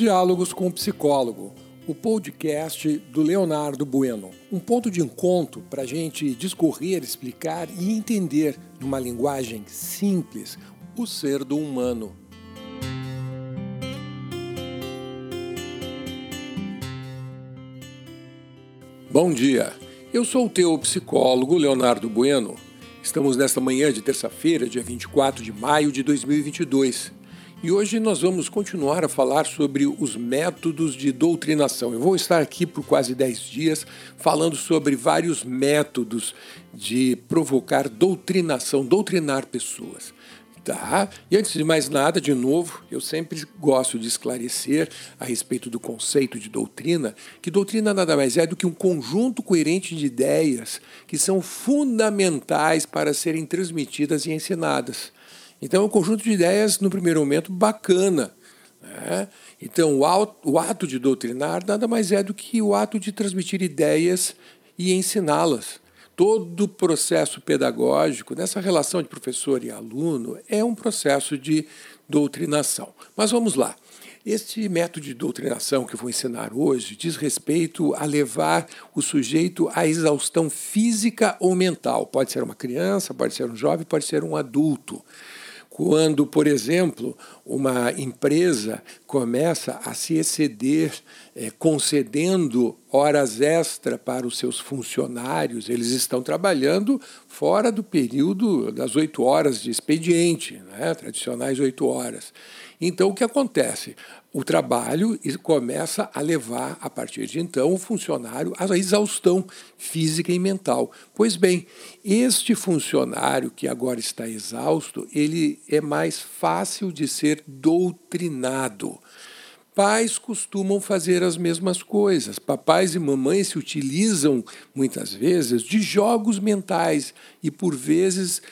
Diálogos com o Psicólogo, o podcast do Leonardo Bueno. Um ponto de encontro para a gente discorrer, explicar e entender, numa linguagem simples, o ser do humano. Bom dia, eu sou o teu psicólogo Leonardo Bueno. Estamos nesta manhã de terça-feira, dia 24 de maio de 2022. E hoje nós vamos continuar a falar sobre os métodos de doutrinação. Eu vou estar aqui por quase 10 dias falando sobre vários métodos de provocar doutrinação, doutrinar pessoas. Tá? E antes de mais nada, de novo, eu sempre gosto de esclarecer a respeito do conceito de doutrina, que doutrina nada mais é do que um conjunto coerente de ideias que são fundamentais para serem transmitidas e ensinadas. Então, é um conjunto de ideias, no primeiro momento, bacana. Né? Então, o ato de doutrinar nada mais é do que o ato de transmitir ideias e ensiná-las. Todo processo pedagógico, nessa relação de professor e aluno, é um processo de doutrinação. Mas vamos lá. Este método de doutrinação que eu vou ensinar hoje diz respeito a levar o sujeito à exaustão física ou mental. Pode ser uma criança, pode ser um jovem, pode ser um adulto. Quando, por exemplo, uma empresa começa a se exceder, é, concedendo horas extra para os seus funcionários, eles estão trabalhando fora do período das oito horas de expediente, né? tradicionais oito horas. Então, o que acontece? o trabalho começa a levar, a partir de então, o funcionário à exaustão física e mental. Pois bem, este funcionário que agora está exausto, ele é mais fácil de ser doutrinado. Pais costumam fazer as mesmas coisas. Papais e mamães se utilizam muitas vezes de jogos mentais e por vezes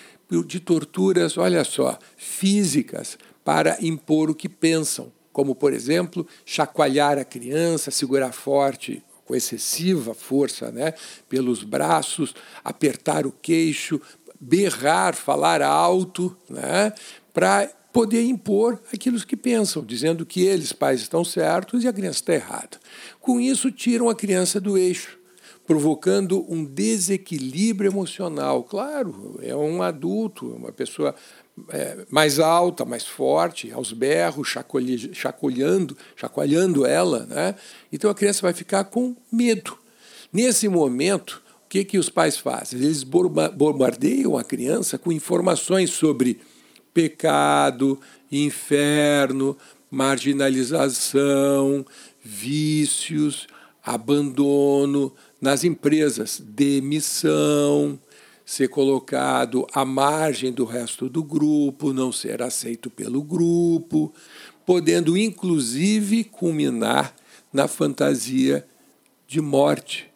de torturas, olha só, físicas para impor o que pensam como, por exemplo, chacoalhar a criança, segurar forte com excessiva força né, pelos braços, apertar o queixo, berrar, falar alto, né, para poder impor aquilo que pensam, dizendo que eles, pais, estão certos e a criança está errada. Com isso, tiram a criança do eixo provocando um desequilíbrio emocional. Claro, é um adulto, uma pessoa é, mais alta, mais forte, aos berros, chacoalhando, chacoalhando ela. Né? Então a criança vai ficar com medo. Nesse momento, o que, que os pais fazem? Eles bombardeiam a criança com informações sobre pecado, inferno, marginalização, vícios, abandono, nas empresas, demissão, ser colocado à margem do resto do grupo, não ser aceito pelo grupo, podendo inclusive culminar na fantasia de morte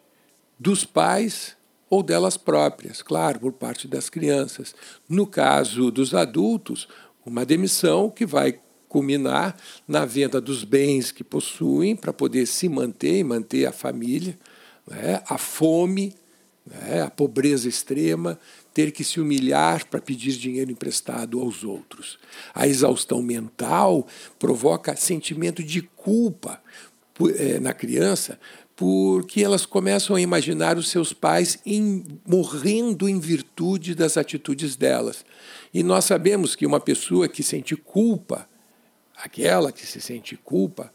dos pais ou delas próprias, claro, por parte das crianças. No caso dos adultos, uma demissão que vai culminar na venda dos bens que possuem para poder se manter e manter a família né? a fome, né? a pobreza extrema, ter que se humilhar para pedir dinheiro emprestado aos outros. A exaustão mental provoca sentimento de culpa é, na criança, porque elas começam a imaginar os seus pais em, morrendo em virtude das atitudes delas. E nós sabemos que uma pessoa que sente culpa, aquela que se sente culpa,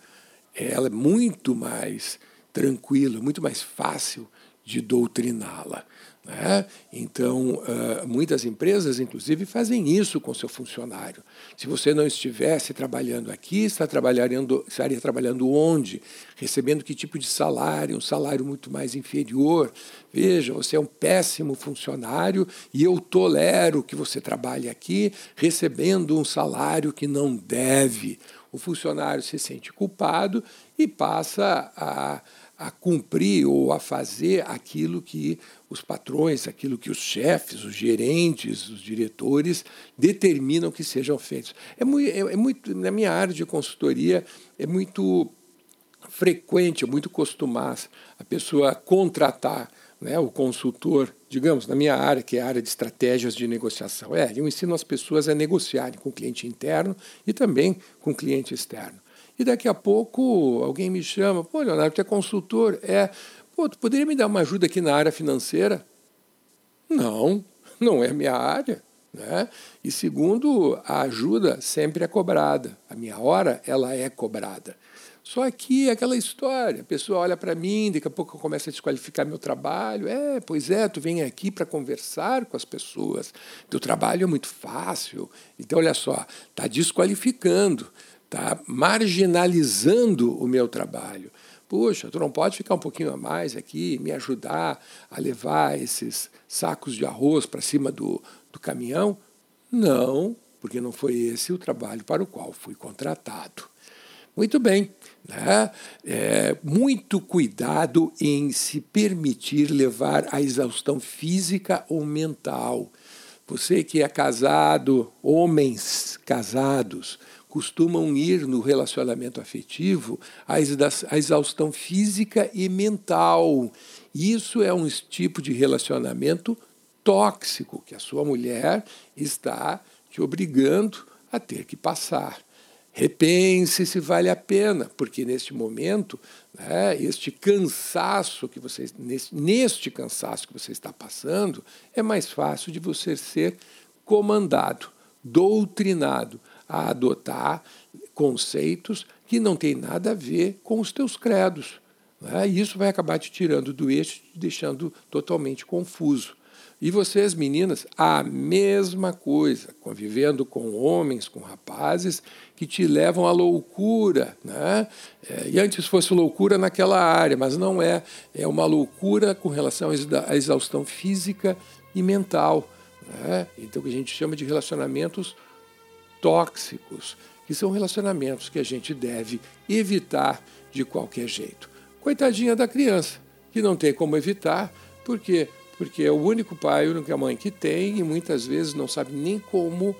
ela é muito mais tranquilo, muito mais fácil de doutriná-la. Né? Então, uh, muitas empresas, inclusive, fazem isso com seu funcionário. Se você não estivesse trabalhando aqui, está trabalhando, estaria trabalhando onde? Recebendo que tipo de salário? Um salário muito mais inferior. Veja, você é um péssimo funcionário e eu tolero que você trabalhe aqui recebendo um salário que não deve. O funcionário se sente culpado e passa a a cumprir ou a fazer aquilo que os patrões, aquilo que os chefes, os gerentes, os diretores determinam que sejam feitos. É muito, é, é muito na minha área de consultoria é muito frequente, é muito costumaz a pessoa contratar né, o consultor, digamos, na minha área, que é a área de estratégias de negociação. É, eu ensino as pessoas a negociarem com o cliente interno e também com o cliente externo. E daqui a pouco alguém me chama, pô, Leonardo, tu é consultor? É, pô, tu poderia me dar uma ajuda aqui na área financeira? Não, não é minha área. Né? E segundo, a ajuda sempre é cobrada. A minha hora, ela é cobrada. Só que aquela história, a pessoa olha para mim, daqui a pouco eu começo a desqualificar meu trabalho. É, pois é, tu vem aqui para conversar com as pessoas. Teu trabalho é muito fácil. Então, olha só, está desqualificando, está marginalizando o meu trabalho. Puxa, tu não pode ficar um pouquinho a mais aqui, me ajudar a levar esses sacos de arroz para cima do, do caminhão? Não, porque não foi esse o trabalho para o qual fui contratado. Muito bem, né? É, muito cuidado em se permitir levar à exaustão física ou mental. Você que é casado, homens casados, costumam ir no relacionamento afetivo à exaustão física e mental. Isso é um tipo de relacionamento tóxico que a sua mulher está te obrigando a ter que passar. Repense se vale a pena, porque neste momento, né, este cansaço que você neste, neste cansaço que você está passando, é mais fácil de você ser comandado, doutrinado a adotar conceitos que não têm nada a ver com os teus credos. Né? E isso vai acabar te tirando do eixo, te deixando totalmente confuso. E vocês, meninas, a mesma coisa, convivendo com homens, com rapazes que te levam à loucura. Né? É, e antes fosse loucura naquela área, mas não é. É uma loucura com relação à exaustão física e mental. Né? Então, o que a gente chama de relacionamentos tóxicos, que são relacionamentos que a gente deve evitar de qualquer jeito. Coitadinha da criança, que não tem como evitar, porque porque é o único pai, a única mãe que tem e muitas vezes não sabe nem como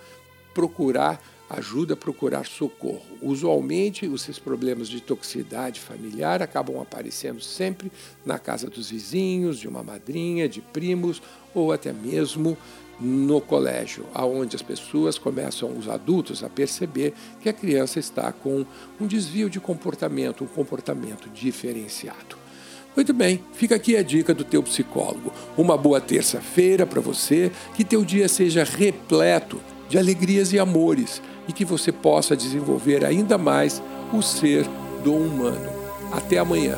procurar ajuda, procurar socorro. Usualmente, esses problemas de toxicidade familiar acabam aparecendo sempre na casa dos vizinhos, de uma madrinha, de primos ou até mesmo no colégio, aonde as pessoas começam, os adultos, a perceber que a criança está com um desvio de comportamento, um comportamento diferenciado. Muito bem, fica aqui a dica do teu psicólogo. Uma boa terça-feira para você, que teu dia seja repleto de alegrias e amores e que você possa desenvolver ainda mais o ser do humano. Até amanhã.